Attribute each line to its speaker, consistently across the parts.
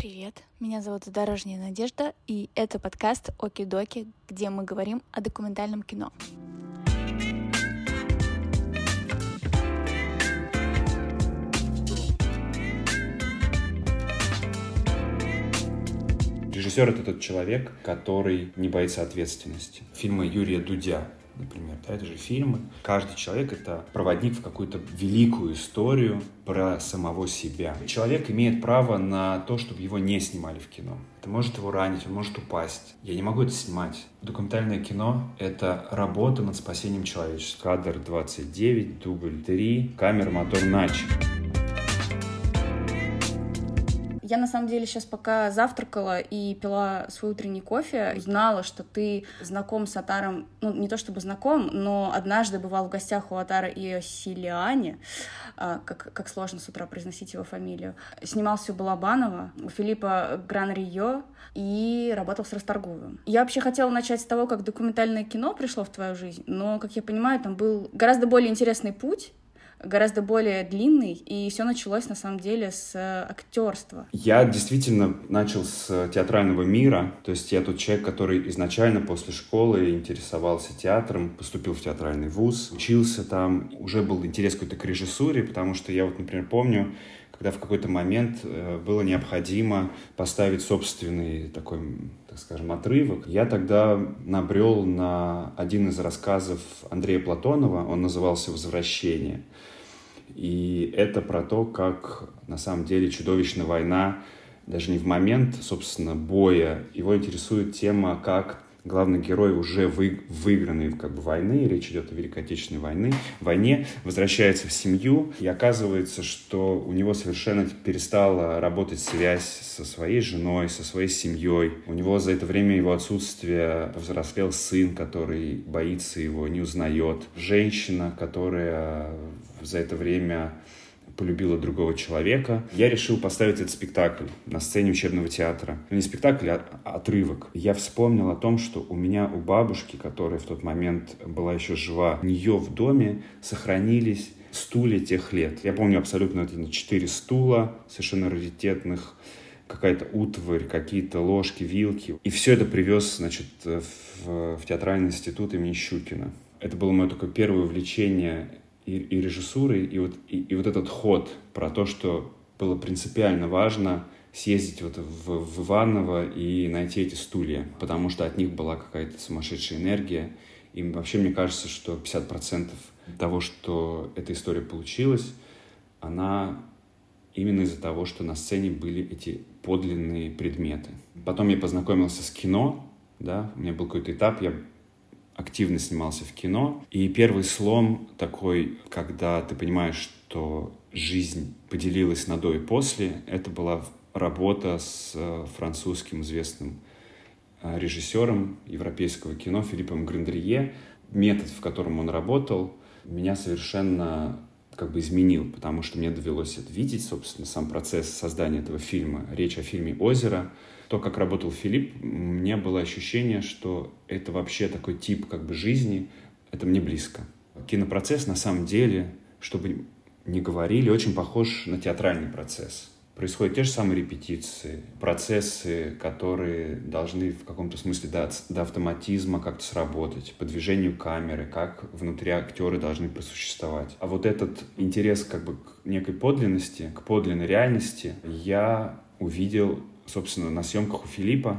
Speaker 1: Привет, меня зовут Дорожняя Надежда, и это подкаст Оки-Доки, где мы говорим о документальном кино.
Speaker 2: Режиссер — это тот человек, который не боится ответственности. Фильмы Юрия Дудя например. Да, это же фильмы. Каждый человек — это проводник в какую-то великую историю про самого себя. Человек имеет право на то, чтобы его не снимали в кино. Это может его ранить, он может упасть. Я не могу это снимать. Документальное кино — это работа над спасением человечества. Кадр 29, дубль 3, камера, мотор, начал.
Speaker 1: Я на самом деле сейчас пока завтракала и пила свой утренний кофе, знала, что ты знаком с Атаром, ну не то чтобы знаком, но однажды бывал в гостях у Атара Иосилиани, а, как, как сложно с утра произносить его фамилию. Снимался у Балабанова, у Филиппа Гран-Рио и работал с Расторгуевым. Я вообще хотела начать с того, как документальное кино пришло в твою жизнь, но, как я понимаю, там был гораздо более интересный путь, гораздо более длинный, и все началось на самом деле с э, актерства.
Speaker 2: Я действительно начал с театрального мира, то есть я тот человек, который изначально после школы интересовался театром, поступил в театральный вуз, учился там, уже был интерес какой-то к режиссуре, потому что я вот, например, помню, когда в какой-то момент э, было необходимо поставить собственный такой, так скажем, отрывок, я тогда набрел на один из рассказов Андрея Платонова, он назывался «Возвращение». И это про то, как на самом деле чудовищная война, даже не в момент, собственно, боя, его интересует тема, как главный герой уже вы, выигранной как бы войны, речь идет о Великой Отечественной войны, войне, возвращается в семью, и оказывается, что у него совершенно перестала работать связь со своей женой, со своей семьей. У него за это время его отсутствия взрослел сын, который боится его, не узнает. Женщина, которая за это время полюбила другого человека. Я решил поставить этот спектакль на сцене учебного театра. Не спектакль, а отрывок. Я вспомнил о том, что у меня, у бабушки, которая в тот момент была еще жива, у нее в доме сохранились стулья тех лет. Я помню абсолютно это четыре стула, совершенно раритетных, какая-то утварь, какие-то ложки, вилки. И все это привез, значит, в, в театральный институт имени Щукина. Это было мое такое первое увлечение и, и режиссурой, и вот, и, и вот этот ход про то, что было принципиально важно съездить вот в, в Иваново и найти эти стулья, потому что от них была какая-то сумасшедшая энергия. И вообще мне кажется, что 50% того, что эта история получилась, она именно из-за того, что на сцене были эти подлинные предметы. Потом я познакомился с кино, да, у меня был какой-то этап, я активно снимался в кино. И первый слом такой, когда ты понимаешь, что жизнь поделилась на до и после, это была работа с э, французским известным э, режиссером европейского кино Филиппом Грандрие. Метод, в котором он работал, меня совершенно как бы изменил, потому что мне довелось это видеть, собственно, сам процесс создания этого фильма. Речь о фильме «Озеро», то, как работал Филипп, мне было ощущение, что это вообще такой тип как бы жизни, это мне близко. Кинопроцесс на самом деле, чтобы не говорили, очень похож на театральный процесс. Происходят те же самые репетиции, процессы, которые должны в каком-то смысле до, до автоматизма как-то сработать, по движению камеры, как внутри актеры должны просуществовать. А вот этот интерес как бы к некой подлинности, к подлинной реальности я увидел собственно, на съемках у Филиппа,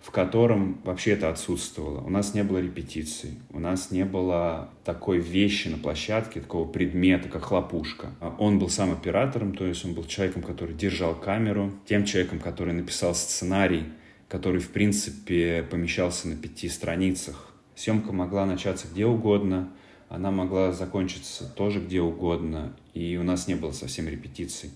Speaker 2: в котором вообще это отсутствовало. У нас не было репетиций, у нас не было такой вещи на площадке, такого предмета, как хлопушка. А он был сам оператором, то есть он был человеком, который держал камеру, тем человеком, который написал сценарий, который, в принципе, помещался на пяти страницах. Съемка могла начаться где угодно, она могла закончиться тоже где угодно, и у нас не было совсем репетиций.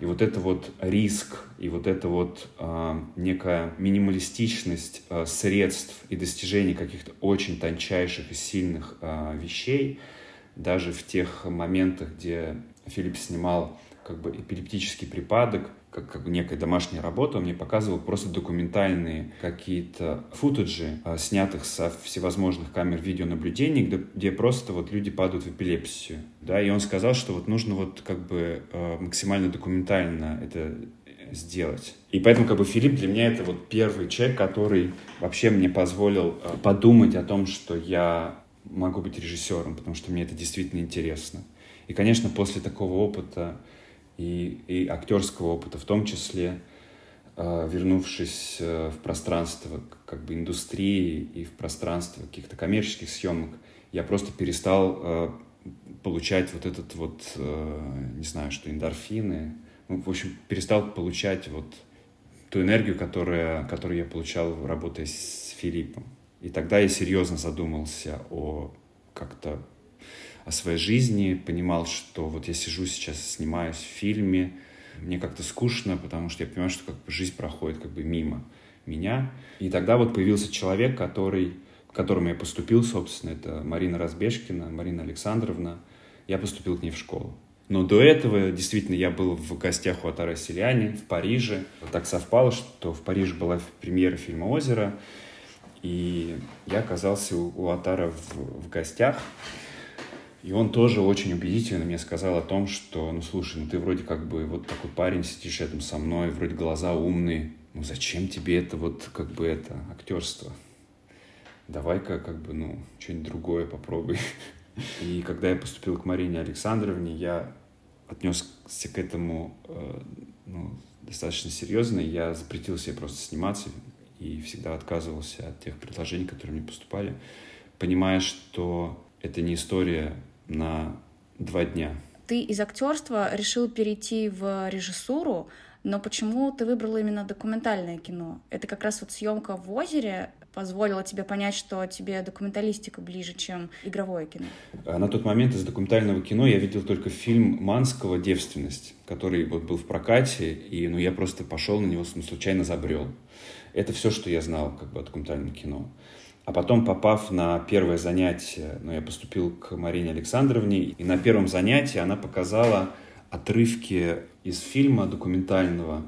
Speaker 2: И вот это вот риск, и вот это вот э, некая минималистичность э, средств и достижений каких-то очень тончайших и сильных э, вещей, даже в тех моментах, где Филипп снимал как бы эпилептический припадок, как, как некая домашняя работа, он мне показывал просто документальные какие-то футажи, а, снятых со всевозможных камер видеонаблюдения, где, где просто вот люди падают в эпилепсию. Да, и он сказал, что вот нужно вот как бы а, максимально документально это сделать. И поэтому как бы Филипп для меня это вот первый человек, который вообще мне позволил э, подумать о том, что я могу быть режиссером, потому что мне это действительно интересно. И, конечно, после такого опыта и, и актерского опыта в том числе, э, вернувшись э, в пространство как бы индустрии и в пространство каких-то коммерческих съемок, я просто перестал э, получать вот этот вот, не знаю, что эндорфины, ну, в общем, перестал получать вот ту энергию, которая, которую я получал, работая с Филиппом. И тогда я серьезно задумался о как-то о своей жизни, понимал, что вот я сижу сейчас, снимаюсь в фильме, мне как-то скучно, потому что я понимаю, что как бы жизнь проходит как бы мимо меня. И тогда вот появился человек, который, к которому я поступил, собственно, это Марина Разбежкина, Марина Александровна. Я поступил к ней в школу. Но до этого, действительно, я был в гостях у Атара Селяни в Париже. Так совпало, что в Париже была премьера фильма «Озеро», и я оказался у, у Атара в, в гостях. И он тоже очень убедительно мне сказал о том, что, ну, слушай, ну ты вроде как бы вот такой парень, сидишь рядом со мной, вроде глаза умные, ну зачем тебе это вот как бы это актерство? Давай-ка как бы, ну, что-нибудь другое попробуй. И когда я поступил к Марине Александровне, я отнесся к этому э, ну, достаточно серьезно. Я запретил себе просто сниматься и всегда отказывался от тех предложений, которые мне поступали, понимая, что это не история на два дня.
Speaker 1: Ты из актерства решил перейти в режиссуру, но почему ты выбрала именно документальное кино? Это как раз вот съемка в озере позволила тебе понять, что тебе документалистика ближе, чем игровое кино?
Speaker 2: А на тот момент из документального кино я видел только фильм Манского «Девственность», который вот был в прокате, и ну, я просто пошел на него, случайно забрел. Это все, что я знал как бы, о документальном кино. А потом, попав на первое занятие, ну, я поступил к Марине Александровне, и на первом занятии она показала отрывки из фильма документального.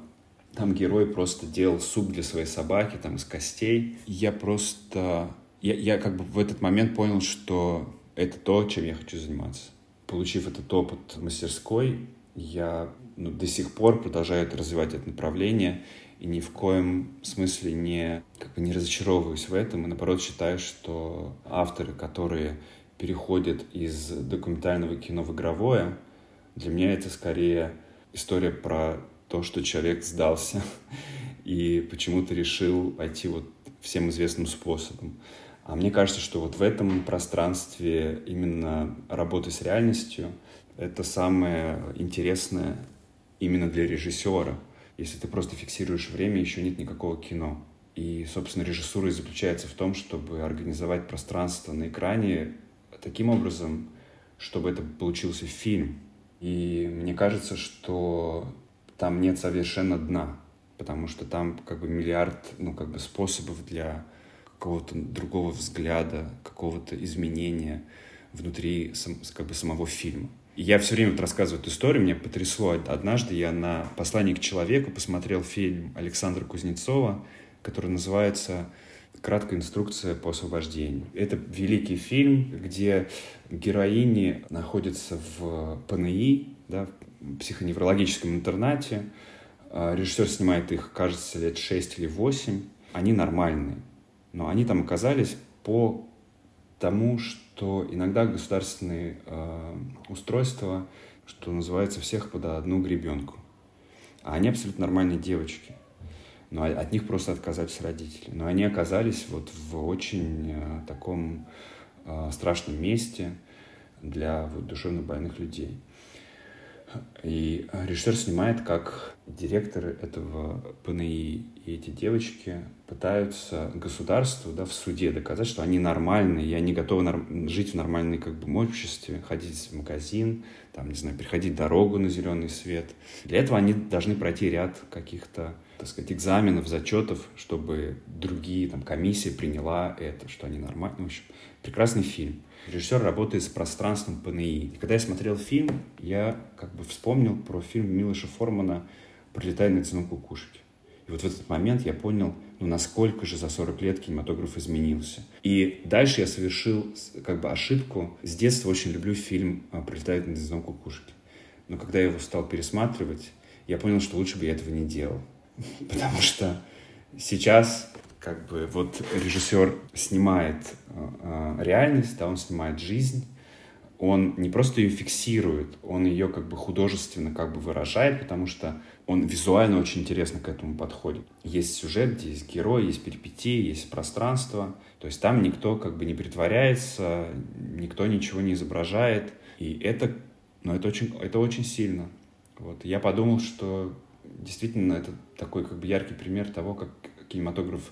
Speaker 2: Там герой просто делал суп для своей собаки, там, из костей. Я просто... Я, я как бы в этот момент понял, что это то, чем я хочу заниматься. Получив этот опыт мастерской, я ну, до сих пор продолжаю развивать это направление и ни в коем смысле не, как бы не разочаровываюсь в этом, и наоборот считаю, что авторы, которые переходят из документального кино в игровое, для меня это скорее история про то, что человек сдался и почему-то решил пойти вот всем известным способом. А мне кажется, что вот в этом пространстве именно работы с реальностью это самое интересное именно для режиссера — если ты просто фиксируешь время, еще нет никакого кино. И, собственно, режиссура и заключается в том, чтобы организовать пространство на экране таким образом, чтобы это получился фильм. И мне кажется, что там нет совершенно дна, потому что там как бы миллиард, ну, как бы способов для какого-то другого взгляда, какого-то изменения внутри как бы самого фильма я все время вот рассказываю эту историю, меня потрясло. Однажды я на «Послание к человеку» посмотрел фильм Александра Кузнецова, который называется «Краткая инструкция по освобождению». Это великий фильм, где героини находятся в ПНИ, да, в психоневрологическом интернате. А, режиссер снимает их, кажется, лет 6 или 8. Они нормальные, но они там оказались по тому, что иногда государственные э, устройства, что называется, всех под одну гребенку. А они абсолютно нормальные девочки. Но от них просто отказались родители. Но они оказались вот в очень э, таком э, страшном месте для вот, душевно больных людей. И режиссер снимает, как директоры этого ПНИ и эти девочки пытаются государству да, в суде доказать, что они нормальные, и они готовы нар- жить в нормальной как бы, обществе, ходить в магазин, там, не знаю, переходить дорогу на зеленый свет. Для этого они должны пройти ряд каких-то, так сказать, экзаменов, зачетов, чтобы другие, там, комиссия приняла это, что они нормальные. В общем, прекрасный фильм. Режиссер работает с пространством ПНИ. И когда я смотрел фильм, я как бы вспомнил про фильм Милоша Формана «Пролетая над одинокую кушать». И вот в этот момент я понял, ну, насколько же за 40 лет кинематограф изменился. И дальше я совершил как бы ошибку. С детства очень люблю фильм «Прилетает над одинокую кушать». Но когда я его стал пересматривать, я понял, что лучше бы я этого не делал. Потому что сейчас как бы вот режиссер снимает э, реальность, да, он снимает жизнь, он не просто ее фиксирует, он ее как бы художественно как бы выражает, потому что он визуально очень интересно к этому подходит. Есть сюжет, где есть герой, есть перипетии, есть пространство. То есть там никто как бы не притворяется, никто ничего не изображает. И это, ну, это, очень, это очень сильно. Вот. Я подумал, что действительно это такой как бы яркий пример того, как кинематограф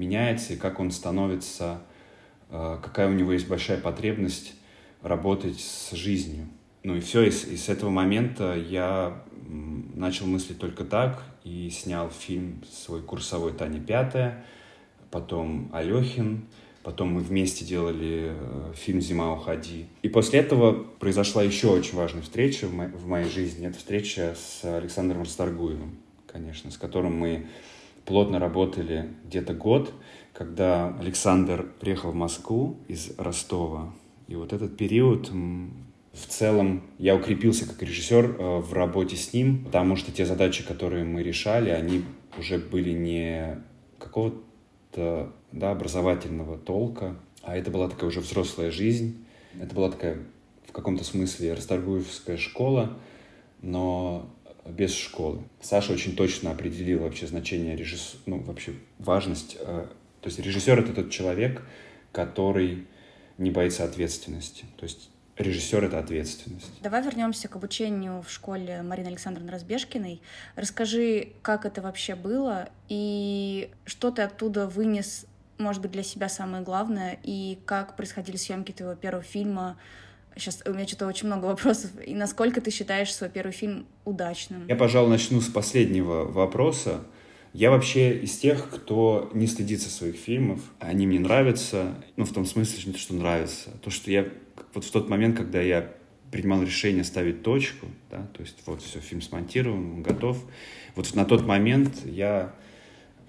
Speaker 2: меняется и как он становится, э, какая у него есть большая потребность работать с жизнью. Ну и все, и с, и с этого момента я начал мыслить только так и снял фильм свой курсовой «Таня пятая», потом «Алехин», потом мы вместе делали э, фильм «Зима, уходи». И после этого произошла еще очень важная встреча в, мо в моей жизни. Это встреча с Александром Расторгуевым, конечно, с которым мы плотно работали где-то год, когда Александр приехал в Москву из Ростова. И вот этот период в целом я укрепился как режиссер э, в работе с ним, потому что те задачи, которые мы решали, они уже были не какого-то да, образовательного толка, а это была такая уже взрослая жизнь. Это была такая в каком-то смысле Расторгуевская школа, но без школы. Саша очень точно определил вообще значение режиссера, ну, вообще важность. Э, то есть режиссер — это тот человек, который не боится ответственности. То есть режиссер — это ответственность.
Speaker 1: Давай вернемся к обучению в школе Марины Александровны Разбежкиной. Расскажи, как это вообще было и что ты оттуда вынес, может быть, для себя самое главное, и как происходили съемки твоего первого фильма, Сейчас у меня что-то очень много вопросов. И насколько ты считаешь свой первый фильм удачным?
Speaker 2: Я, пожалуй, начну с последнего вопроса. Я вообще из тех, кто не стыдится своих фильмов. Они мне нравятся, ну, в том смысле, что нравится, то, что я вот в тот момент, когда я принимал решение ставить точку, да, то есть вот все, фильм смонтирован, он готов. Вот на тот момент я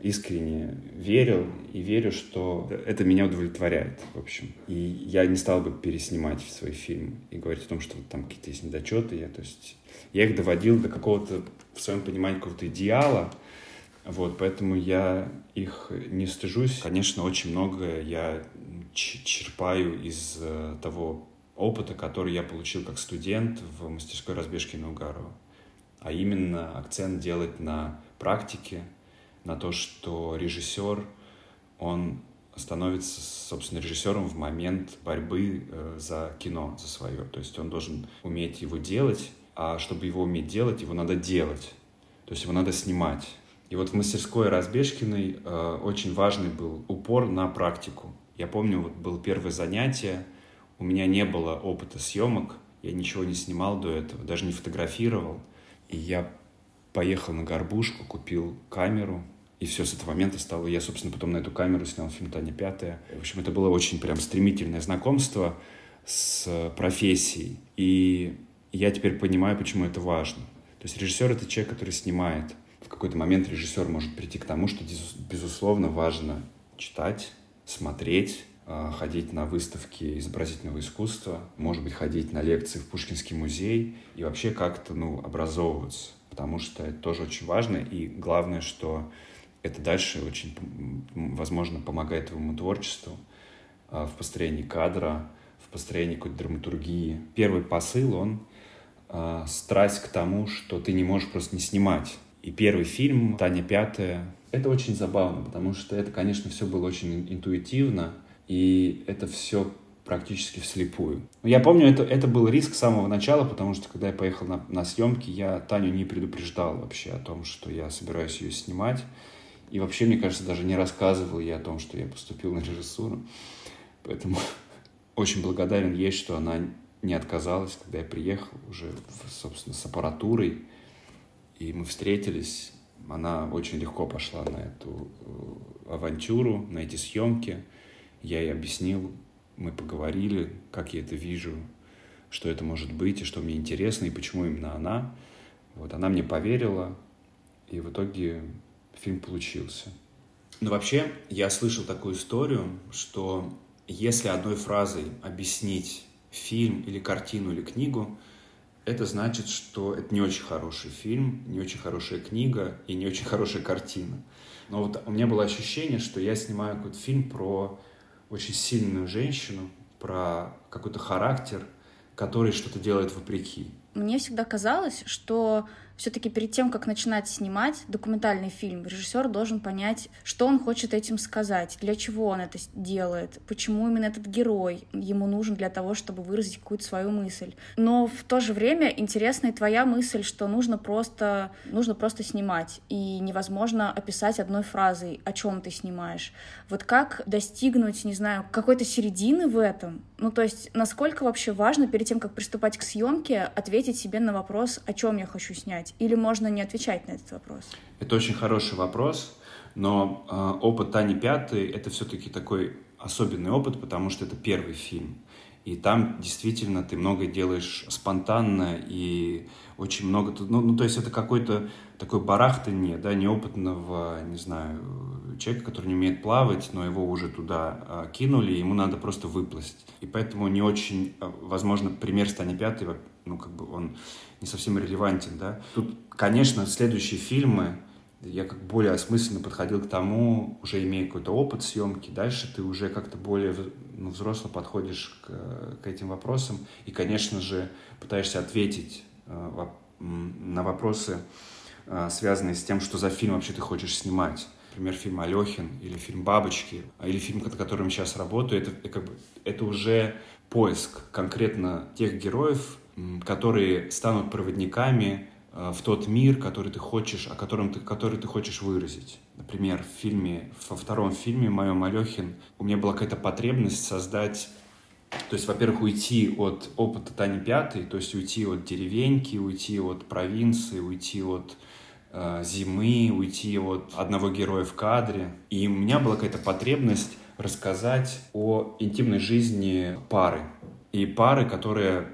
Speaker 2: искренне верил и верю, что это меня удовлетворяет, в общем. И я не стал бы переснимать свой фильм и говорить о том, что там какие-то есть недочеты. Я, то есть, я их доводил до какого-то, в своем понимании, какого-то идеала, вот, поэтому я их не стыжусь. Конечно, очень многое я черпаю из э, того опыта, который я получил как студент в мастерской разбежки Наугарова. А именно акцент делать на практике, на то, что режиссер, он становится, собственно, режиссером в момент борьбы э, за кино, за свое. То есть он должен уметь его делать, а чтобы его уметь делать, его надо делать. То есть его надо снимать. И вот в мастерской Разбежкиной э, очень важный был упор на практику. Я помню, вот было первое занятие, у меня не было опыта съемок, я ничего не снимал до этого, даже не фотографировал. И я поехал на горбушку, купил камеру, и все, с этого момента стало... Я, собственно, потом на эту камеру снял фильм «Таня пятая». В общем, это было очень прям стремительное знакомство с профессией. И я теперь понимаю, почему это важно. То есть режиссер — это человек, который снимает. В какой-то момент режиссер может прийти к тому, что, безусловно, важно читать, смотреть, а, ходить на выставки изобразительного искусства, может быть, ходить на лекции в Пушкинский музей и вообще как-то, ну, образовываться потому что это тоже очень важно. И главное, что это дальше очень, возможно, помогает твоему творчеству а, в построении кадра, в построении какой-то драматургии. Первый посыл, он э, страсть к тому, что ты не можешь просто не снимать. И первый фильм «Таня пятая» — это очень забавно, потому что это, конечно, все было очень интуитивно, и это все практически вслепую. Я помню, это, это был риск с самого начала, потому что когда я поехал на, на съемки, я Таню не предупреждал вообще о том, что я собираюсь ее снимать. И вообще, мне кажется, даже не рассказывал я о том, что я поступил на режиссуру. Поэтому очень благодарен ей, что она не отказалась, когда я приехал уже, собственно, с аппаратурой. И мы встретились. Она очень легко пошла на эту э, авантюру, на эти съемки. Я ей объяснил, мы поговорили, как я это вижу, что это может быть, и что мне интересно, и почему именно она. Вот, она мне поверила, и в итоге фильм получился. Но вообще, я слышал такую историю, что если одной фразой объяснить фильм или картину или книгу, это значит, что это не очень хороший фильм, не очень хорошая книга и не очень хорошая картина. Но вот у меня было ощущение, что я снимаю какой-то фильм про очень сильную женщину, про какой-то характер, который что-то делает вопреки.
Speaker 1: Мне всегда казалось, что все-таки перед тем, как начинать снимать документальный фильм, режиссер должен понять, что он хочет этим сказать, для чего он это делает, почему именно этот герой ему нужен для того, чтобы выразить какую-то свою мысль. Но в то же время интересна и твоя мысль, что нужно просто, нужно просто снимать, и невозможно описать одной фразой, о чем ты снимаешь. Вот как достигнуть, не знаю, какой-то середины в этом? Ну, то есть, насколько вообще важно перед тем, как приступать к съемке, ответить себе на вопрос, о чем я хочу снять? Отвечать? Или можно не отвечать на этот вопрос?
Speaker 2: Это очень хороший вопрос, но э, опыт Тани Пятой — это все-таки такой особенный опыт, потому что это первый фильм. И там действительно ты многое делаешь спонтанно и очень много... Ну, ну то есть это какой-то такой барахтание, да, неопытного, не знаю, человека, который не умеет плавать, но его уже туда а, кинули, ему надо просто выплыть. И поэтому не очень, а, возможно, пример Стани Пятый, ну, как бы он не совсем релевантен, да. Тут, конечно, следующие фильмы, я как более осмысленно подходил к тому, уже имея какой-то опыт съемки, дальше ты уже как-то более ну, взросло подходишь к, к этим вопросам и, конечно же, пытаешься ответить э, на вопросы, э, связанные с тем, что за фильм вообще ты хочешь снимать. Например, фильм «Алехин» или фильм «Бабочки», или фильм, над которым сейчас работаю, это, как бы, это уже поиск конкретно тех героев, которые станут проводниками э, в тот мир, который ты хочешь, о котором ты, который ты хочешь выразить. Например, в фильме, во втором фильме моем Алехин у меня была какая-то потребность создать то есть, во-первых, уйти от опыта Тани Пятой, то есть уйти от деревеньки, уйти от провинции, уйти от э, зимы, уйти от одного героя в кадре. И у меня была какая-то потребность рассказать о интимной жизни пары. И пары, которая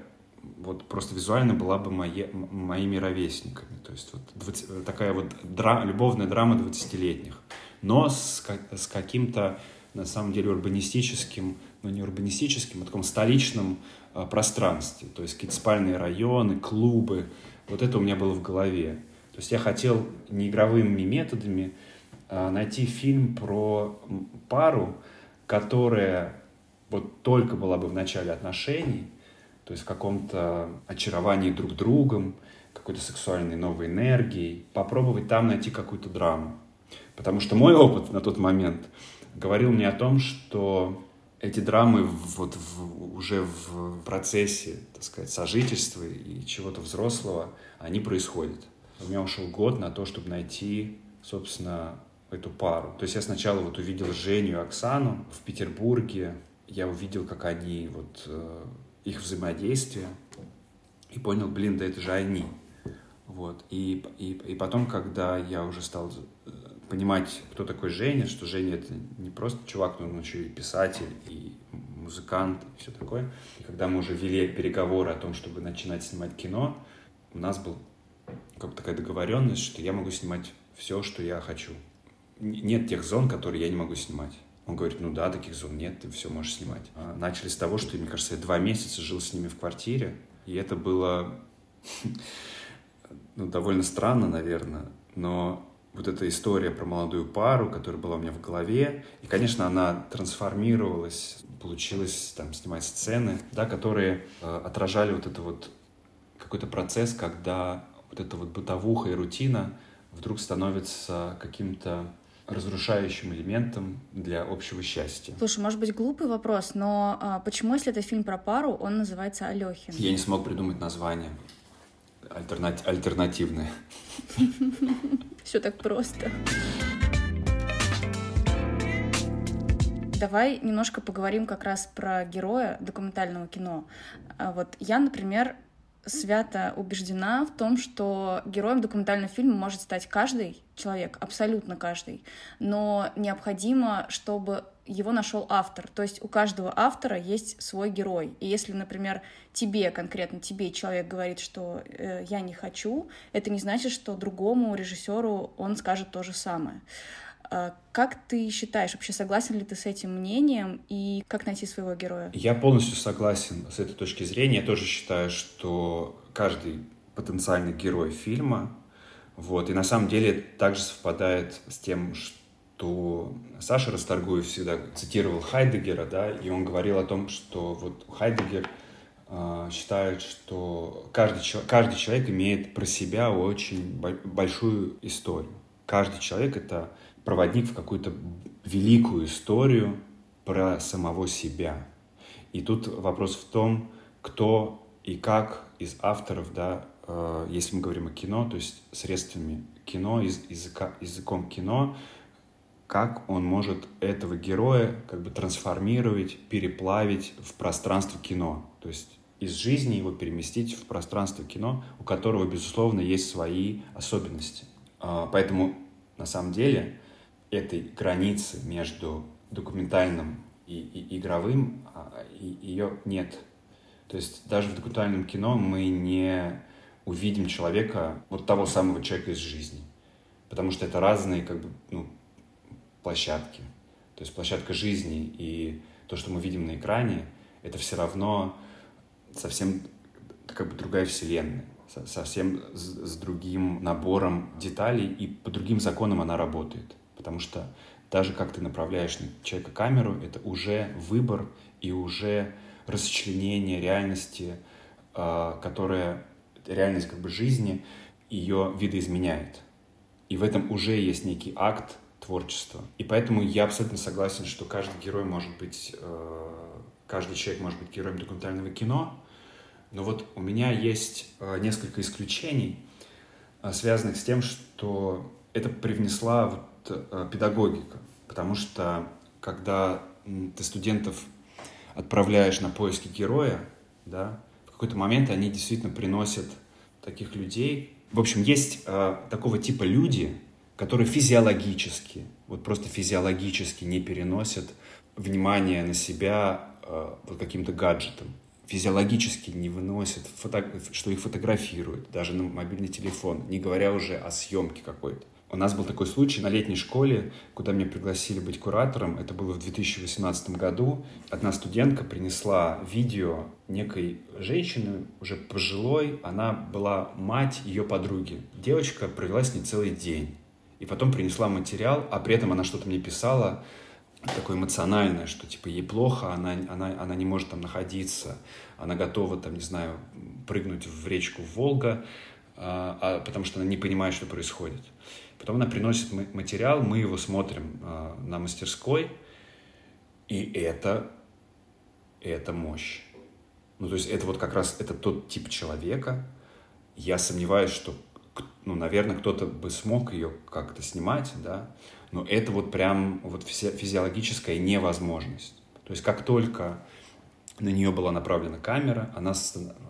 Speaker 2: вот просто визуально была бы мое, моими ровесниками. То есть вот 20, такая вот дра, любовная драма 20-летних. Но с, с каким-то, на самом деле, урбанистическим, ну не урбанистическим, а таком столичном э, пространстве. То есть какие-то спальные районы, клубы. Вот это у меня было в голове. То есть я хотел не игровыми методами э, найти фильм про пару, которая вот только была бы в начале отношений, то есть в каком-то очаровании друг другом, какой-то сексуальной новой энергией, попробовать там найти какую-то драму. Потому что мой опыт на тот момент говорил мне о том, что эти драмы вот в, уже в процессе, так сказать, сожительства и чего-то взрослого, они происходят. У меня ушел год на то, чтобы найти, собственно, эту пару. То есть я сначала вот увидел Женю и Оксану в Петербурге, я увидел, как они вот э, их взаимодействие и понял, блин, да это же они. Вот. И, и, и потом, когда я уже стал э, понимать, кто такой Женя, что Женя это не просто чувак, но он еще и писатель, и музыкант, и все такое. И когда мы уже вели переговоры о том, чтобы начинать снимать кино, у нас был как такая договоренность, что я могу снимать все, что я хочу. Нет тех зон, которые я не могу снимать. Он говорит, ну да, таких зон нет, ты все можешь снимать. А начали с того, что, мне кажется, я два месяца жил с ними в квартире, и это было ну, довольно странно, наверное, но вот эта история про молодую пару, которая была у меня в голове, и, конечно, она трансформировалась, получилось там снимать сцены, да, которые э, отражали вот это вот какой-то процесс, когда вот эта вот бытовуха и рутина вдруг становится каким-то разрушающим элементом для общего счастья.
Speaker 1: Слушай, может быть глупый вопрос, но а, почему, если это фильм про пару, он называется Алехин?
Speaker 2: Я не смог придумать название альтернати- альтернативное.
Speaker 1: Все так просто. Давай немножко поговорим как раз про героя документального кино. А вот я, например, свято убеждена в том, что героем документального фильма может стать каждый человек, абсолютно каждый, но необходимо, чтобы его нашел автор. То есть у каждого автора есть свой герой. И если, например, тебе, конкретно тебе человек говорит, что э, я не хочу, это не значит, что другому режиссеру он скажет то же самое. А как ты считаешь, вообще согласен ли ты с этим мнением и как найти своего героя?
Speaker 2: Я полностью согласен с этой точки зрения. Я тоже считаю, что каждый потенциальный герой фильма. Вот. И на самом деле также совпадает с тем, что Саша Расторгуев всегда цитировал Хайдегера, да, и он говорил о том, что вот Хайдегер э, считает, что каждый, каждый человек имеет про себя очень большую историю. Каждый человек — это проводник в какую-то великую историю про самого себя. И тут вопрос в том, кто и как из авторов, да, э, если мы говорим о кино, то есть средствами кино, из, языка, языком кино, как он может этого героя как бы трансформировать, переплавить в пространство кино. То есть из жизни его переместить в пространство кино, у которого, безусловно, есть свои особенности. А, поэтому, на самом деле, этой границы между документальным и, и игровым, а, и, ее нет. То есть даже в документальном кино мы не увидим человека, вот того самого человека из жизни. Потому что это разные как бы, ну, площадки. То есть площадка жизни и то, что мы видим на экране, это все равно совсем как бы другая вселенная, совсем с, с другим набором деталей, и по другим законам она работает. Потому что даже как ты направляешь на человека камеру, это уже выбор и уже расчленение реальности, а, которая реальность как бы жизни ее видоизменяет. И в этом уже есть некий акт творчества. И поэтому я абсолютно согласен, что каждый герой может быть, а, каждый человек может быть героем документального кино. Но вот у меня есть а, несколько исключений, связанных с тем, что это привнесла педагогика. Потому что когда ты студентов отправляешь на поиски героя, да, в какой-то момент они действительно приносят таких людей. В общем, есть э, такого типа люди, которые физиологически, вот просто физиологически не переносят внимание на себя э, вот каким-то гаджетом. Физиологически не выносят, фото... что их фотографируют, даже на мобильный телефон, не говоря уже о съемке какой-то. У нас был такой случай на летней школе, куда меня пригласили быть куратором. Это было в 2018 году. Одна студентка принесла видео некой женщины, уже пожилой. Она была мать ее подруги. Девочка провела с ней целый день. И потом принесла материал, а при этом она что-то мне писала, такое эмоциональное, что типа ей плохо, она, она, она не может там находиться, она готова там, не знаю, прыгнуть в речку Волга, а, а, потому что она не понимает, что происходит. Потом она приносит материал, мы его смотрим э, на мастерской, и это, это мощь. Ну, то есть это вот как раз это тот тип человека. Я сомневаюсь, что, ну, наверное, кто-то бы смог ее как-то снимать, да, но это вот прям вот физиологическая невозможность. То есть как только на нее была направлена камера, она,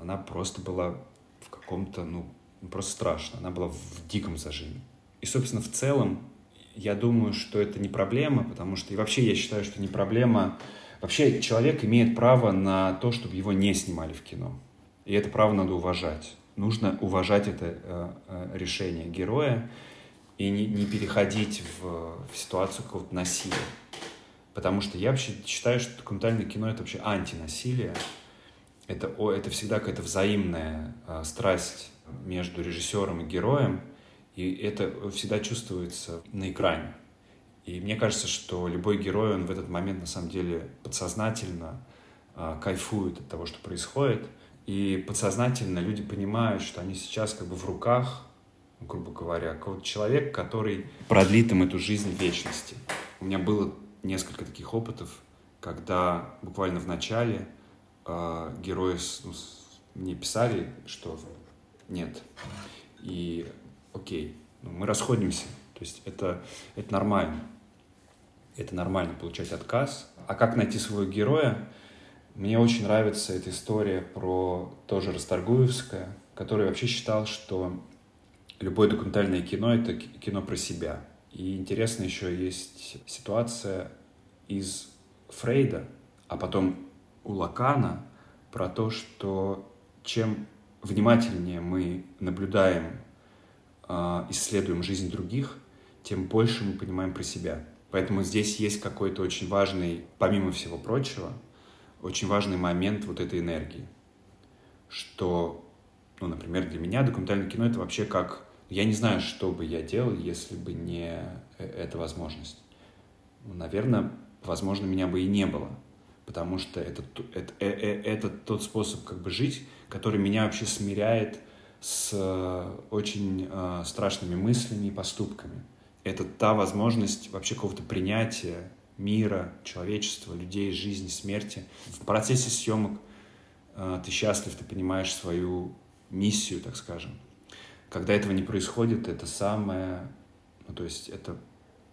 Speaker 2: она просто была в каком-то, ну, просто страшно. Она была в диком зажиме. И, собственно, в целом, я думаю, что это не проблема, потому что и вообще я считаю, что не проблема. Вообще человек имеет право на то, чтобы его не снимали в кино. И это право надо уважать. Нужно уважать это э, э, решение героя и не, не переходить в, в ситуацию какого-то насилия. Потому что я вообще считаю, что документальное кино — это вообще антинасилие. Это, о, это всегда какая-то взаимная э, страсть между режиссером и героем — и это всегда чувствуется на экране. И мне кажется, что любой герой, он в этот момент на самом деле подсознательно э, кайфует от того, что происходит. И подсознательно люди понимают, что они сейчас как бы в руках, грубо говоря, какого-то человека, который продлит им эту жизнь вечности. У меня было несколько таких опытов, когда буквально в начале э, герои ну, мне писали, что нет. И окей, ну, мы расходимся. То есть это, это нормально. Это нормально получать отказ. А как найти своего героя? Мне очень нравится эта история про тоже Расторгуевское, который вообще считал, что любое документальное кино — это кино про себя. И интересно еще есть ситуация из Фрейда, а потом у Лакана про то, что чем внимательнее мы наблюдаем исследуем жизнь других, тем больше мы понимаем про себя. Поэтому здесь есть какой-то очень важный, помимо всего прочего, очень важный момент вот этой энергии, что Ну, например, для меня документальное кино — это вообще как... Я не знаю, что бы я делал, если бы не э, эта возможность. Ну, наверное, возможно, меня бы и не было. Потому что это, это, это, э, это тот способ как бы жить, который меня вообще смиряет с очень э, страшными мыслями и поступками. Это та возможность вообще какого-то принятия мира, человечества, людей, жизни, смерти. В процессе съемок э, ты счастлив, ты понимаешь свою миссию, так скажем. Когда этого не происходит, это самое, ну то есть это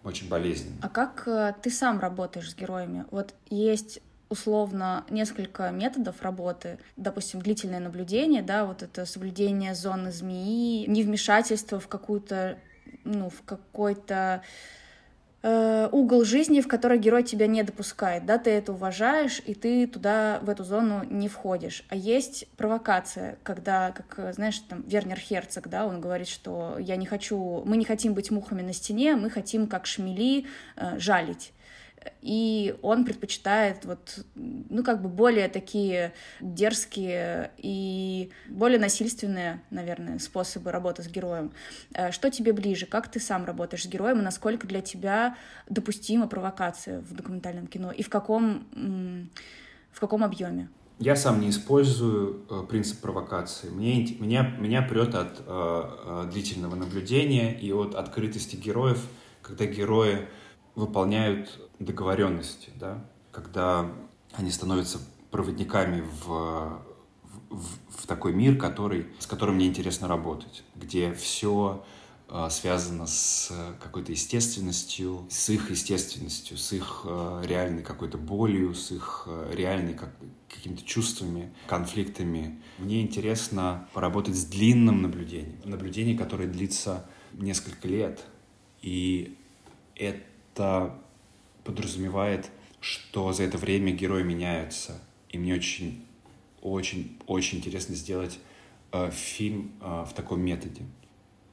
Speaker 2: очень болезненно.
Speaker 1: А как э, ты сам работаешь с героями? Вот есть условно несколько методов работы, допустим, длительное наблюдение, да, вот это соблюдение зоны змеи, невмешательство в какую-то, ну, в какой-то э, угол жизни, в который герой тебя не допускает, да, ты это уважаешь, и ты туда, в эту зону не входишь. А есть провокация, когда, как, знаешь, там, Вернер Херцог, да, он говорит, что я не хочу, мы не хотим быть мухами на стене, мы хотим, как шмели, э, жалить и он предпочитает вот, ну, как бы более такие дерзкие и более насильственные, наверное, способы работы с героем. Э, что тебе ближе? Как ты сам работаешь с героем? И насколько для тебя допустима провокация в документальном кино? И в каком, в каком объеме?
Speaker 2: Я сам не использую э, принцип провокации. Мне, меня, меня прет от э, э, длительного наблюдения и от открытости героев, когда герои выполняют договоренности, да, когда они становятся проводниками в, в, в такой мир, который, с которым мне интересно работать, где все э, связано с какой-то естественностью, с их естественностью, с их э, реальной какой-то болью, с их э, реальной как, какими-то чувствами, конфликтами. Мне интересно поработать с длинным наблюдением, наблюдение, которое длится несколько лет. И это это подразумевает, что за это время герои меняются. И мне очень, очень, очень интересно сделать э, фильм э, в таком методе.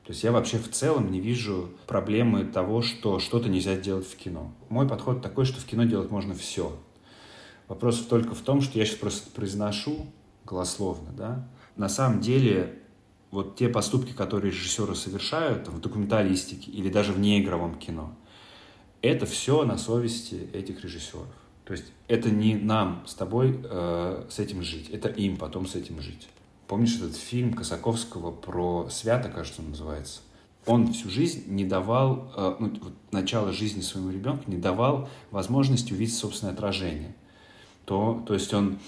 Speaker 2: То есть я вообще в целом не вижу проблемы того, что что-то нельзя делать в кино. Мой подход такой, что в кино делать можно все. Вопрос только в том, что я сейчас просто произношу голословно, да. На самом деле вот те поступки, которые режиссеры совершают в документалистике или даже в неигровом кино, это все на совести этих режиссеров. То есть это не нам с тобой э, с этим жить, это им потом с этим жить. Помнишь этот фильм Косаковского про Свято, кажется, он называется? Он всю жизнь не давал, э, ну, вот, начало жизни своему ребенку не давал возможности увидеть собственное отражение. То, то есть он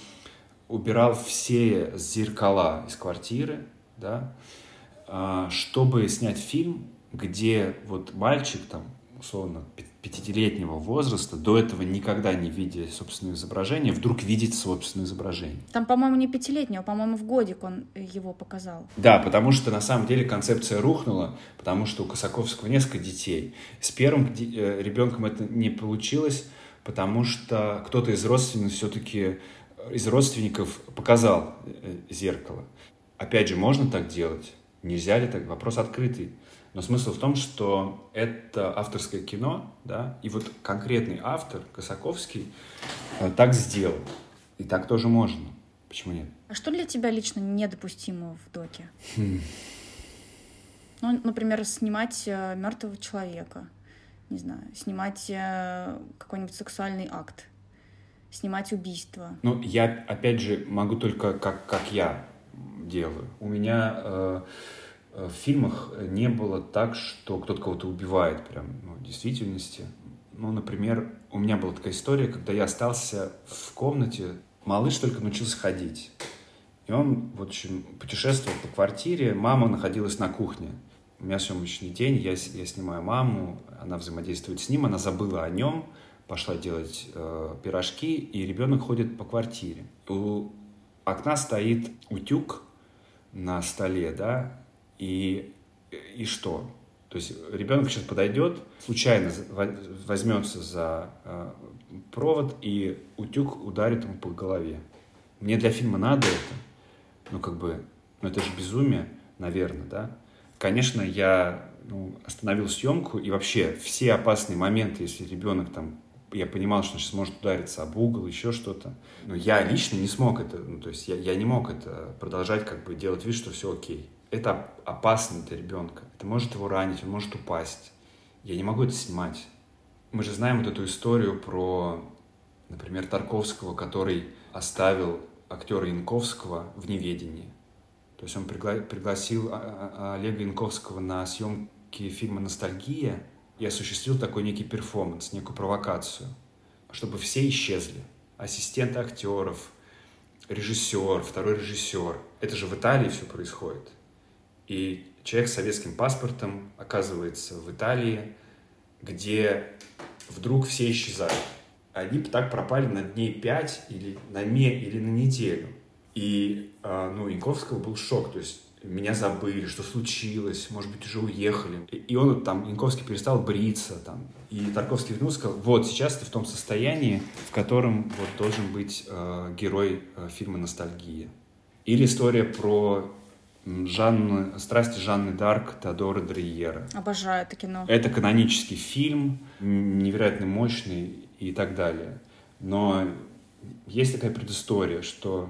Speaker 2: убирал все зеркала из квартиры, да, э, чтобы снять фильм, где вот мальчик там, условно, пятилетнего возраста, до этого никогда не видя собственное изображение, вдруг видит собственное изображение.
Speaker 1: Там, по-моему, не пятилетнего, по-моему, в годик он его показал.
Speaker 2: Да, потому что на самом деле концепция рухнула, потому что у Косаковского несколько детей. С первым э, ребенком это не получилось, потому что кто-то из родственников все-таки из родственников показал э, зеркало. Опять же, можно так делать? Нельзя ли так? Вопрос открытый. Но смысл в том, что это авторское кино, да, и вот конкретный автор, Косаковский, э, так сделал. И так тоже можно. Почему нет?
Speaker 1: А что для тебя лично недопустимо в доке? Хм. Ну, например, снимать э, мертвого человека, не знаю, снимать э, какой-нибудь сексуальный акт, снимать убийство.
Speaker 2: Ну, я, опять же, могу только как, как я делаю. У меня э, Э, в фильмах не было так, что кто-то кого-то убивает прям ну, в действительности. Ну, например, у меня была такая история, когда я остался в комнате, малыш только научился ходить. И он, в общем, путешествовал по квартире, мама находилась на кухне. У меня съемочный день, я, я снимаю маму, она взаимодействует с ним, она забыла о нем, пошла делать э, пирожки, и ребенок ходит по квартире. У окна стоит утюг на столе, да, и, и что? То есть ребенок сейчас подойдет, случайно возьмется за э, провод, и утюг ударит ему по голове. Мне для фильма надо это. Ну, как бы, ну это же безумие, наверное, да? Конечно, я ну, остановил съемку, и вообще все опасные моменты, если ребенок там я понимал, что он сейчас может удариться об угол, еще что-то. Но я лично не смог это, ну, то есть я, я не мог это продолжать как бы делать вид, что все окей. Это опасно для ребенка. Это может его ранить, он может упасть. Я не могу это снимать. Мы же знаем вот эту историю про, например, Тарковского, который оставил актера Янковского в неведении. То есть он пригла- пригласил а, а, а, Олега Янковского на съемки фильма «Ностальгия» и осуществил такой некий перформанс, некую провокацию, чтобы все исчезли. Ассистенты актеров, режиссер, второй режиссер. Это же в Италии все происходит. И человек с советским паспортом оказывается в Италии, где вдруг все исчезают. Они так пропали на дней пять или на ме или на неделю. И, а, ну, Янковского был шок, то есть меня забыли, что случилось, может быть, уже уехали. И он там, Янковский перестал бриться, там, и Тарковский вернулся, сказал, вот, сейчас ты в том состоянии, в котором вот должен быть э, герой э, фильма «Ностальгия». Или история про Жанны, «Страсти Жанны Дарк» Теодора Дрейера.
Speaker 1: Обожаю это кино.
Speaker 2: Это канонический фильм, невероятно мощный и так далее. Но есть такая предыстория, что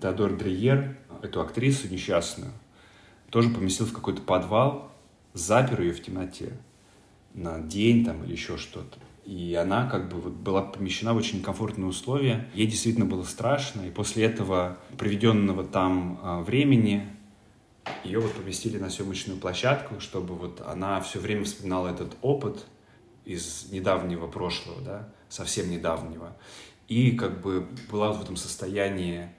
Speaker 2: Теодор Дрейер, эту актрису несчастную, тоже поместил в какой-то подвал, запер ее в темноте на день там или еще что-то. И она как бы вот была помещена в очень некомфортные условия. Ей действительно было страшно. И после этого проведенного там а, времени ее вот поместили на съемочную площадку, чтобы вот она все время вспоминала этот опыт из недавнего прошлого, да, совсем недавнего. И как бы была в этом состоянии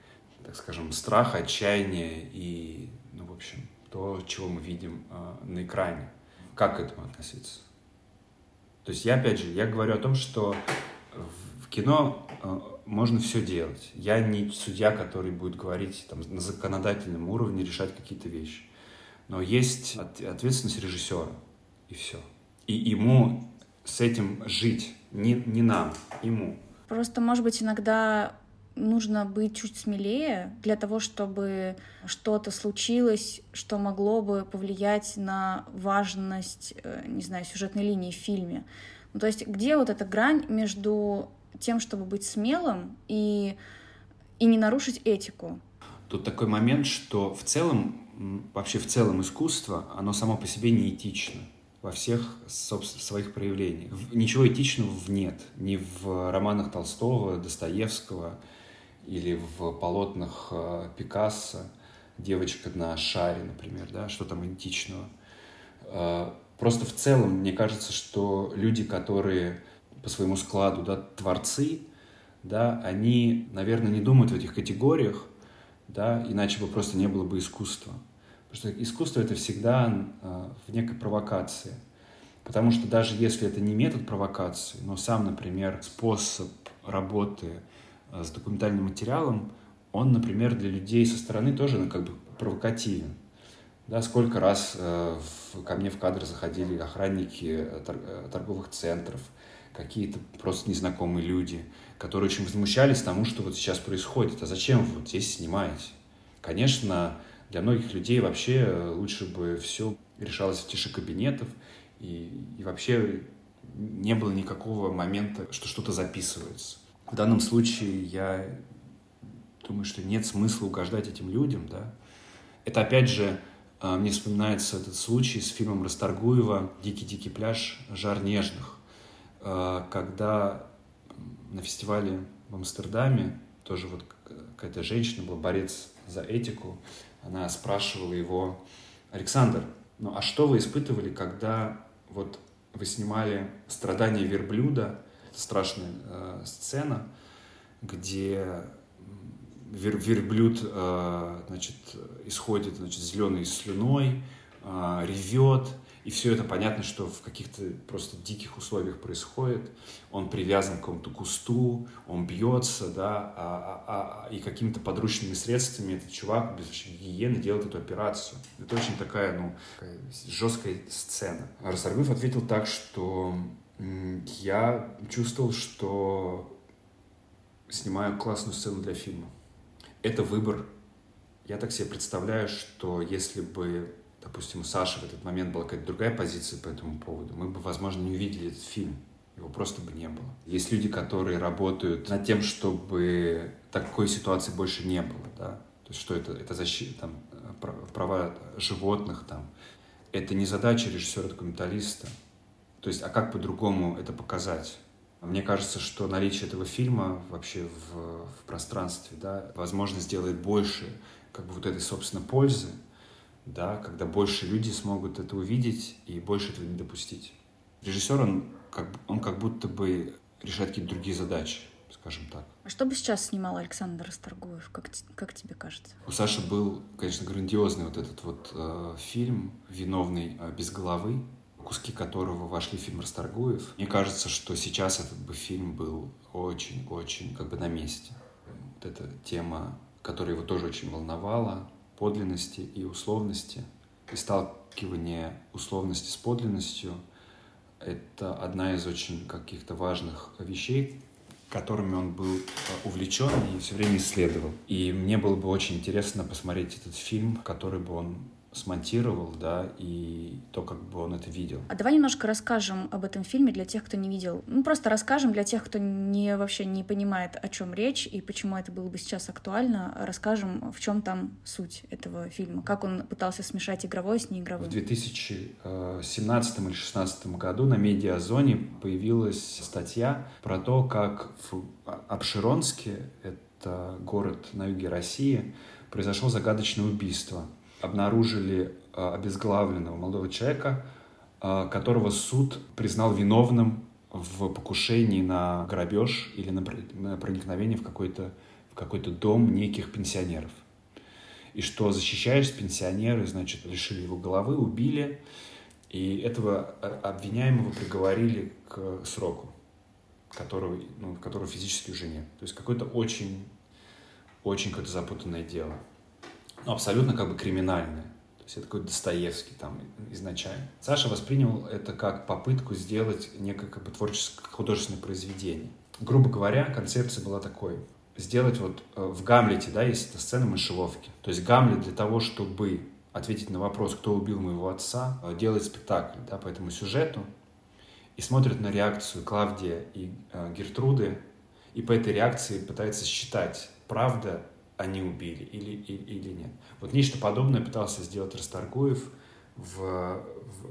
Speaker 2: так скажем, страх, отчаяние и, ну, в общем, то, чего мы видим э, на экране. Как к этому относиться? То есть я, опять же, я говорю о том, что в кино э, можно все делать. Я не судья, который будет говорить там, на законодательном уровне, решать какие-то вещи. Но есть ответственность режиссера, и все. И ему с этим жить, не, не нам, ему.
Speaker 1: Просто, может быть, иногда нужно быть чуть смелее для того, чтобы что-то случилось, что могло бы повлиять на важность, э, не знаю, сюжетной линии в фильме. Ну, то есть где вот эта грань между тем, чтобы быть смелым и, и не нарушить этику?
Speaker 2: Тут такой момент, что в целом, вообще в целом искусство, оно само по себе не этично во всех своих проявлениях. Ничего этичного нет. Ни в романах Толстого, Достоевского, или в полотнах э, Пикассо «Девочка на шаре», например, да, что там античного. Э, просто в целом, мне кажется, что люди, которые по своему складу, да, творцы, да, они, наверное, не думают в этих категориях, да, иначе бы просто не было бы искусства. Потому что искусство — это всегда э, в некой провокации. Потому что даже если это не метод провокации, но сам, например, способ работы Э, с документальным материалом, он, например, для людей со стороны тоже ну, как бы провокативен. Да, сколько раз э, в, ко мне в кадр заходили охранники э, тор, э, торговых центров, какие-то просто незнакомые люди, которые очень возмущались тому, что вот сейчас происходит. А зачем вы вот здесь снимаете? Конечно, для многих людей вообще лучше бы все решалось в тише кабинетов, и, и вообще не было никакого момента, что что-то записывается. В данном случае я думаю, что нет смысла угождать этим людям, да. Это опять же а, мне вспоминается этот случай с фильмом Расторгуева «Дикий-дикий пляж. Жар нежных», когда на фестивале в Амстердаме тоже вот какая-то женщина была борец за этику, она спрашивала его, Александр, ну а что вы испытывали, когда вот вы снимали «Страдания верблюда», страшная э, сцена, где вер, верблюд э, значит, исходит значит, зеленой слюной, э, ревет, и все это понятно, что в каких-то просто диких условиях происходит. Он привязан к какому-то кусту, он бьется, да, а, а, а, и какими-то подручными средствами этот чувак без гигиены делает эту операцию. Это очень такая, ну, такая жесткая сцена. Расаргуев ответил так, что я чувствовал, что снимаю классную сцену для фильма. Это выбор. Я так себе представляю, что если бы, допустим, у Саши в этот момент была какая-то другая позиция по этому поводу, мы бы, возможно, не увидели этот фильм. его просто бы не было. Есть люди, которые работают над тем, чтобы такой ситуации больше не было, да. То есть что это? Это защита, там, права животных, там. Это не задача режиссера-документалиста. То есть, а как по-другому это показать? Мне кажется, что наличие этого фильма вообще в, в пространстве, да, возможно, сделает больше как бы вот этой, собственно, пользы, да, когда больше люди смогут это увидеть и больше этого не допустить. Режиссер, он как, он как будто бы решает какие-то другие задачи, скажем так.
Speaker 1: А что бы сейчас снимал Александр Расторгуев, как, как тебе кажется?
Speaker 2: У Саши был, конечно, грандиозный вот этот вот э, фильм «Виновный э, без головы», куски которого вошли в фильм Расторгуев. Мне кажется, что сейчас этот бы фильм был очень-очень как бы на месте. Вот эта тема, которая его тоже очень волновала, подлинности и условности, и сталкивание условности с подлинностью — это одна из очень каких-то важных вещей, которыми он был увлечен и все время исследовал. И мне было бы очень интересно посмотреть этот фильм, который бы он смонтировал, да, и то, как бы он это видел.
Speaker 1: А давай немножко расскажем об этом фильме для тех, кто не видел. Ну, просто расскажем для тех, кто не, вообще не понимает, о чем речь и почему это было бы сейчас актуально. Расскажем, в чем там суть этого фильма, как он пытался смешать игровое с неигровым.
Speaker 2: В 2017 или 2016 году на Медиазоне появилась статья про то, как в Обширонске, это город на юге России, произошло загадочное убийство – обнаружили а, обезглавленного молодого человека, а, которого суд признал виновным в покушении на грабеж или на проникновение в какой-то в какой-то дом неких пенсионеров. И что, защищаясь, пенсионеры, значит, лишили его головы, убили, и этого а, обвиняемого приговорили к сроку, которого, ну, которого физически уже нет. То есть какое-то очень, очень какое-то запутанное дело ну, абсолютно как бы криминальное. То есть это такой Достоевский там изначально. Саша воспринял это как попытку сделать некое как бы творческое художественное произведение. Грубо говоря, концепция была такой. Сделать вот э, в Гамлете, да, есть эта сцена мышеловки. То есть Гамлет для того, чтобы ответить на вопрос, кто убил моего отца, э, делает спектакль да, по этому сюжету и смотрит на реакцию Клавдия и э, Гертруды, и по этой реакции пытается считать, правда они убили или, или, или нет. Вот нечто подобное пытался сделать Расторгуев в, в,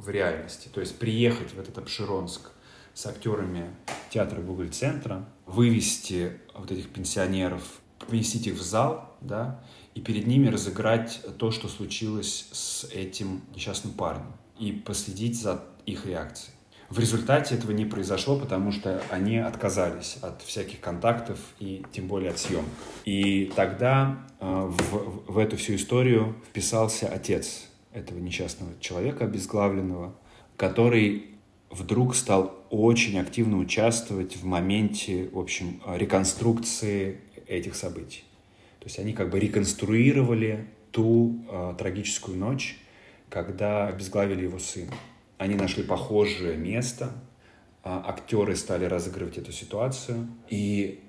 Speaker 2: в реальности. То есть приехать в этот Обширонск с актерами театра Гоголь-центра, вывести вот этих пенсионеров, поместить их в зал, да, и перед ними разыграть то, что случилось с этим несчастным парнем, и последить за их реакцией. В результате этого не произошло, потому что они отказались от всяких контактов и тем более от съемок. И тогда э, в, в эту всю историю вписался отец этого несчастного человека, обезглавленного, который вдруг стал очень активно участвовать в моменте, в общем, реконструкции этих событий. То есть они как бы реконструировали ту э, трагическую ночь, когда обезглавили его сына. Они нашли похожее место, а, актеры стали разыгрывать эту ситуацию. И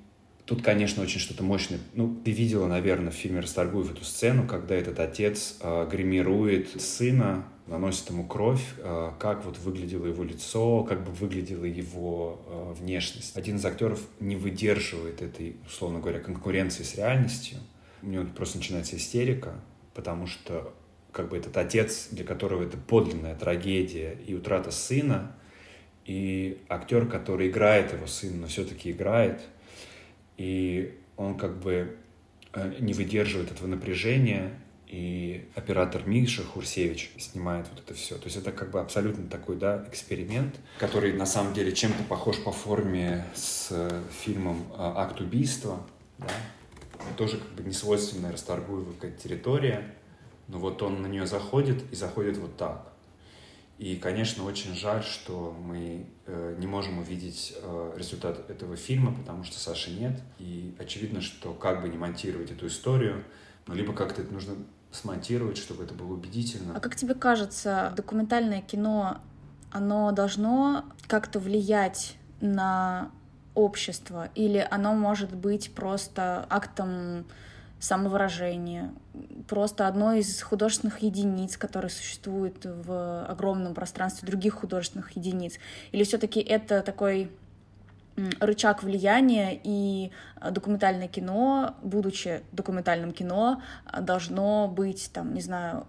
Speaker 2: тут, конечно, очень что-то мощное. Ну, ты видела, наверное, в фильме «Расторгуев» эту сцену, когда этот отец э, гримирует сына, наносит ему кровь, э, как вот выглядело его лицо, как бы выглядела его э, внешность. Один из актеров не выдерживает этой, условно говоря, конкуренции с реальностью. У него просто начинается истерика, потому что как бы этот отец, для которого это подлинная трагедия и утрата сына, и актер, который играет его сына, но все-таки играет, и он как бы э, не выдерживает этого напряжения, и оператор Миша Хурсевич снимает вот это все. То есть это как бы абсолютно такой, да, эксперимент, который на самом деле чем-то похож по форме с фильмом «Акт убийства», да? тоже как бы несвойственная Расторгуеву территория, но вот он на нее заходит и заходит вот так. И, конечно, очень жаль, что мы э, не можем увидеть э, результат этого фильма, потому что Саши нет. И очевидно, что как бы не монтировать эту историю, ну, либо как-то это нужно смонтировать, чтобы это было убедительно.
Speaker 1: А как тебе кажется, документальное кино, оно должно как-то влиять на общество? Или оно может быть просто актом самовыражение, просто одной из художественных единиц, которые существуют в огромном пространстве других художественных единиц? Или все-таки это такой рычаг влияния, и документальное кино, будучи документальным кино, должно быть, там, не знаю,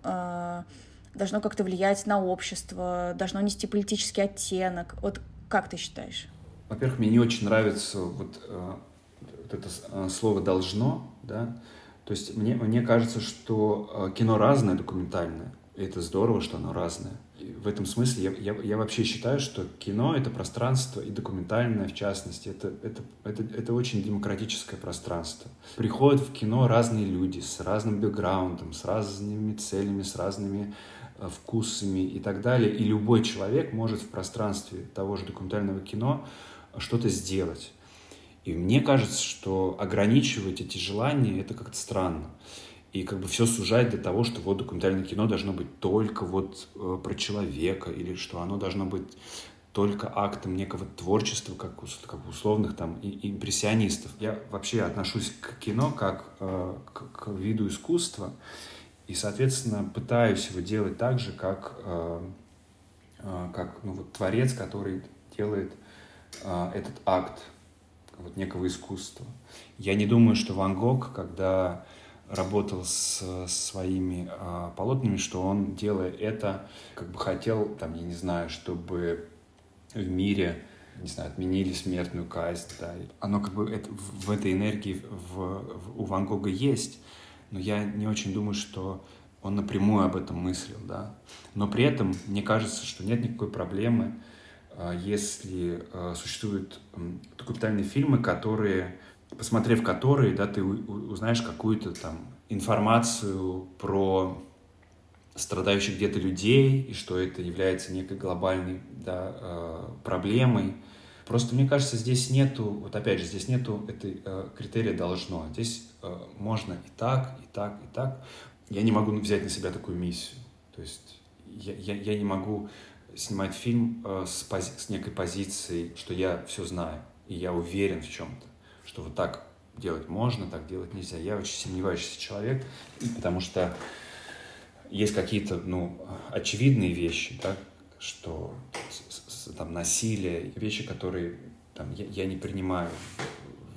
Speaker 1: должно как-то влиять на общество, должно нести политический оттенок. Вот как ты считаешь?
Speaker 2: Во-первых, мне не очень нравится вот, вот это слово «должно», да, то есть мне, мне кажется, что кино разное документальное, и это здорово, что оно разное в этом смысле я, я, я вообще считаю, что кино — это пространство, и документальное в частности, это, это, это, это очень демократическое пространство. Приходят в кино разные люди с разным бэкграундом, с разными целями, с разными э, вкусами и так далее. И любой человек может в пространстве того же документального кино что-то сделать. И мне кажется, что ограничивать эти желания — это как-то странно и как бы все сужать до того, что вот документальное кино должно быть только вот э, про человека, или что оно должно быть только актом некого творчества, как, как условных там импрессионистов. Я вообще отношусь к кино как э, к, к виду искусства, и, соответственно, пытаюсь его делать так же, как, э, э, как ну, вот, творец, который делает э, этот акт вот, некого искусства. Я не думаю, что Ван Гог, когда работал с своими э, полотнами, что он, делая это, как бы хотел, там, я не знаю, чтобы в мире, не знаю, отменили смертную казнь, да. Оно как бы это, в, этой энергии в, в, у Ван Гога есть, но я не очень думаю, что он напрямую об этом мыслил, да. Но при этом мне кажется, что нет никакой проблемы, если э, существуют документальные фильмы, которые посмотрев которые, да, ты узнаешь какую-то там информацию про страдающих где-то людей, и что это является некой глобальной да, э, проблемой. Просто мне кажется, здесь нету, вот опять же, здесь нету этой э, критерия должно. Здесь э, можно и так, и так, и так. Я не могу взять на себя такую миссию. То есть я, я, я не могу снимать фильм э, с, пози- с некой позицией, что я все знаю, и я уверен в чем-то что вот так делать можно, так делать нельзя. Я очень сомневающийся человек, потому что есть какие-то, ну, очевидные вещи, да, что там насилие, вещи, которые там, я, я не принимаю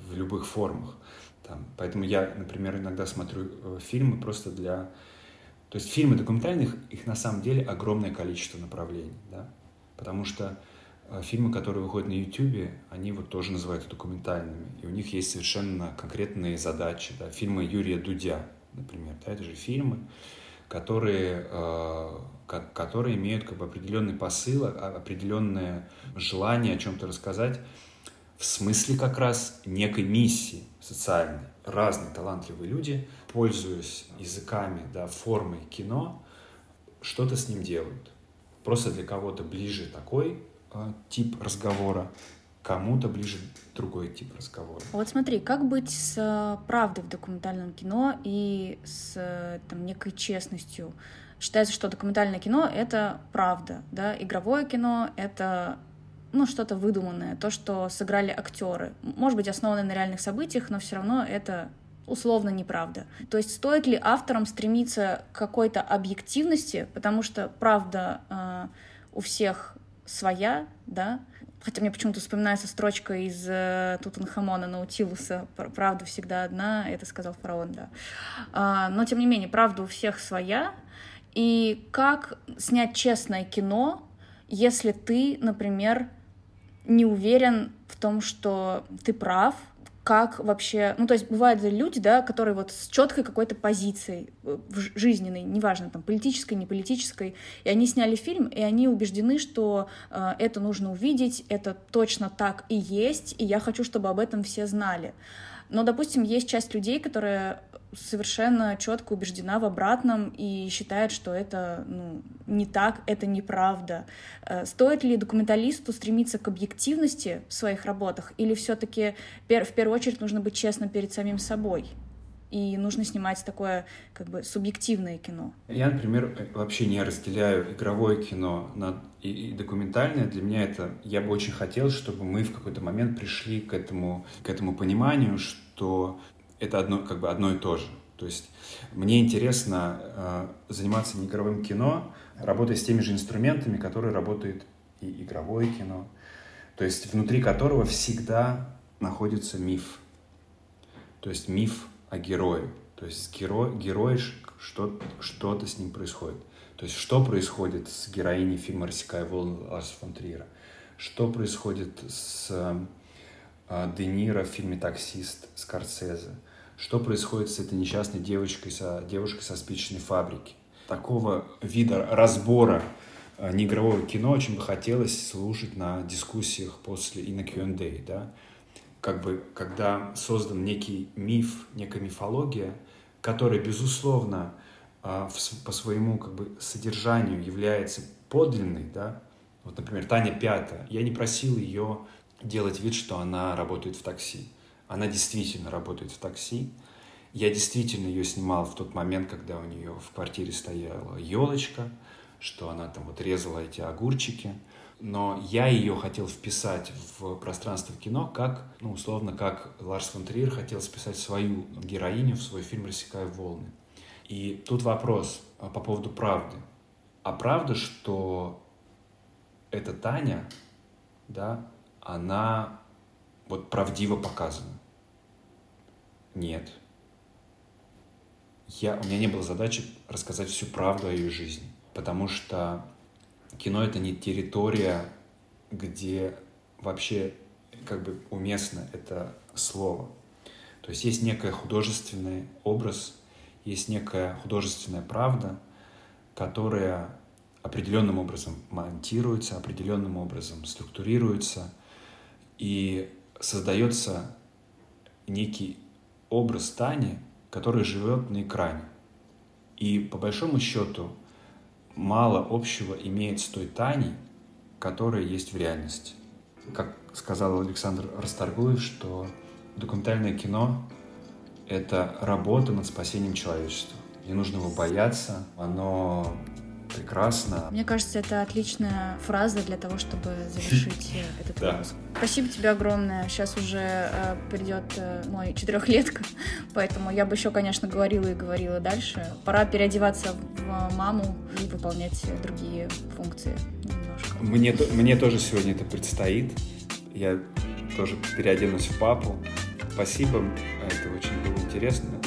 Speaker 2: в любых формах. Там, поэтому я, например, иногда смотрю э, фильмы просто для... То есть фильмы документальных, их на самом деле огромное количество направлений, да, потому что а фильмы, которые выходят на YouTube, они вот тоже называются документальными. И у них есть совершенно конкретные задачи. Да. Фильмы Юрия Дудя, например. Да, это же фильмы, которые, э, которые имеют как бы определенный посыл, а, определенное желание о чем-то рассказать в смысле как раз некой миссии социальной. Разные талантливые люди, пользуясь языками, да, формой кино, что-то с ним делают. Просто для кого-то ближе такой а, тип разговора, кому-то ближе другой тип разговора.
Speaker 1: Вот смотри, как быть с э, правдой в документальном кино и с э, там, некой честностью? Считается, что документальное кино — это правда, да, игровое кино — это ну, что-то выдуманное, то, что сыграли актеры. Может быть, основанное на реальных событиях, но все равно это условно неправда. То есть стоит ли авторам стремиться к какой-то объективности, потому что правда э, у всех своя, да, хотя мне почему-то вспоминается строчка из э, Тутанхамона Наутилуса «Правда всегда одна», это сказал фараон, да. А, но, тем не менее, правда у всех своя, и как снять честное кино, если ты, например, не уверен в том, что ты прав, как вообще... Ну, то есть бывают люди, да, которые вот с четкой какой-то позицией э, жизненной, неважно, там, политической, не политической, и они сняли фильм, и они убеждены, что э, это нужно увидеть, это точно так и есть, и я хочу, чтобы об этом все знали. Но, допустим, есть часть людей, которые совершенно четко убеждена в обратном и считает, что это ну, не так, это неправда. Э, стоит ли документалисту стремиться к объективности в своих работах, или все-таки в первую очередь нужно быть честным перед самим собой? и нужно снимать такое как бы субъективное кино.
Speaker 2: Я, например, вообще не разделяю игровое кино на и, и документальное. Для меня это я бы очень хотел, чтобы мы в какой-то момент пришли к этому к этому пониманию, что это одно, как бы одно и то же. То есть мне интересно э, заниматься не игровым кино, работая с теми же инструментами, которые работает и игровое кино. то есть внутри которого всегда находится миф. То есть миф о герое. То есть герой, герой что, что-то с ним происходит. То есть что происходит с героиней фильма «Рассекая волны» Ларса фон Триера? Что происходит с э, Де Ниро в фильме «Таксист» Скорсезе? Что происходит с этой несчастной девочкой, со, девушкой со спичечной фабрики? Такого вида разбора э, неигрового кино очень бы хотелось слушать на дискуссиях после и на Q&A, да? Как бы, когда создан некий миф, некая мифология, которая, безусловно, э, по своему как бы содержанию является подлинной, да, вот, например, Таня Пятая. Я не просил ее делать вид, что она работает в такси. Она действительно работает в такси. Я действительно ее снимал в тот момент, когда у нее в квартире стояла елочка, что она там вот резала эти огурчики. Но я ее хотел вписать в пространство кино, как, ну, условно, как Ларс фон Триер хотел списать свою героиню в свой фильм «Рассекая волны». И тут вопрос а, по поводу правды. А правда, что эта Таня, да, она вот правдиво показана. Нет. Я, у меня не было задачи рассказать всю правду о ее жизни, потому что кино — это не территория, где вообще как бы уместно это слово. То есть есть некий художественный образ, есть некая художественная правда, которая определенным образом монтируется, определенным образом структурируется, и создается некий образ Тани, который живет на экране. И по большому счету мало общего имеет с той Таней, которая есть в реальности. Как сказал Александр Расторгуев, что документальное кино — это работа над спасением человечества. Не нужно его бояться, оно прекрасно.
Speaker 1: Мне кажется, это отличная фраза для того, чтобы завершить э, этот выпуск. Спасибо тебе огромное. Сейчас уже э, придет э, мой четырехлетка, поэтому я бы еще, конечно, говорила и говорила дальше. Пора переодеваться в маму и выполнять другие функции немножко.
Speaker 2: Мне, мне тоже сегодня это предстоит. Я тоже переоденусь в папу. Спасибо, это очень было интересно.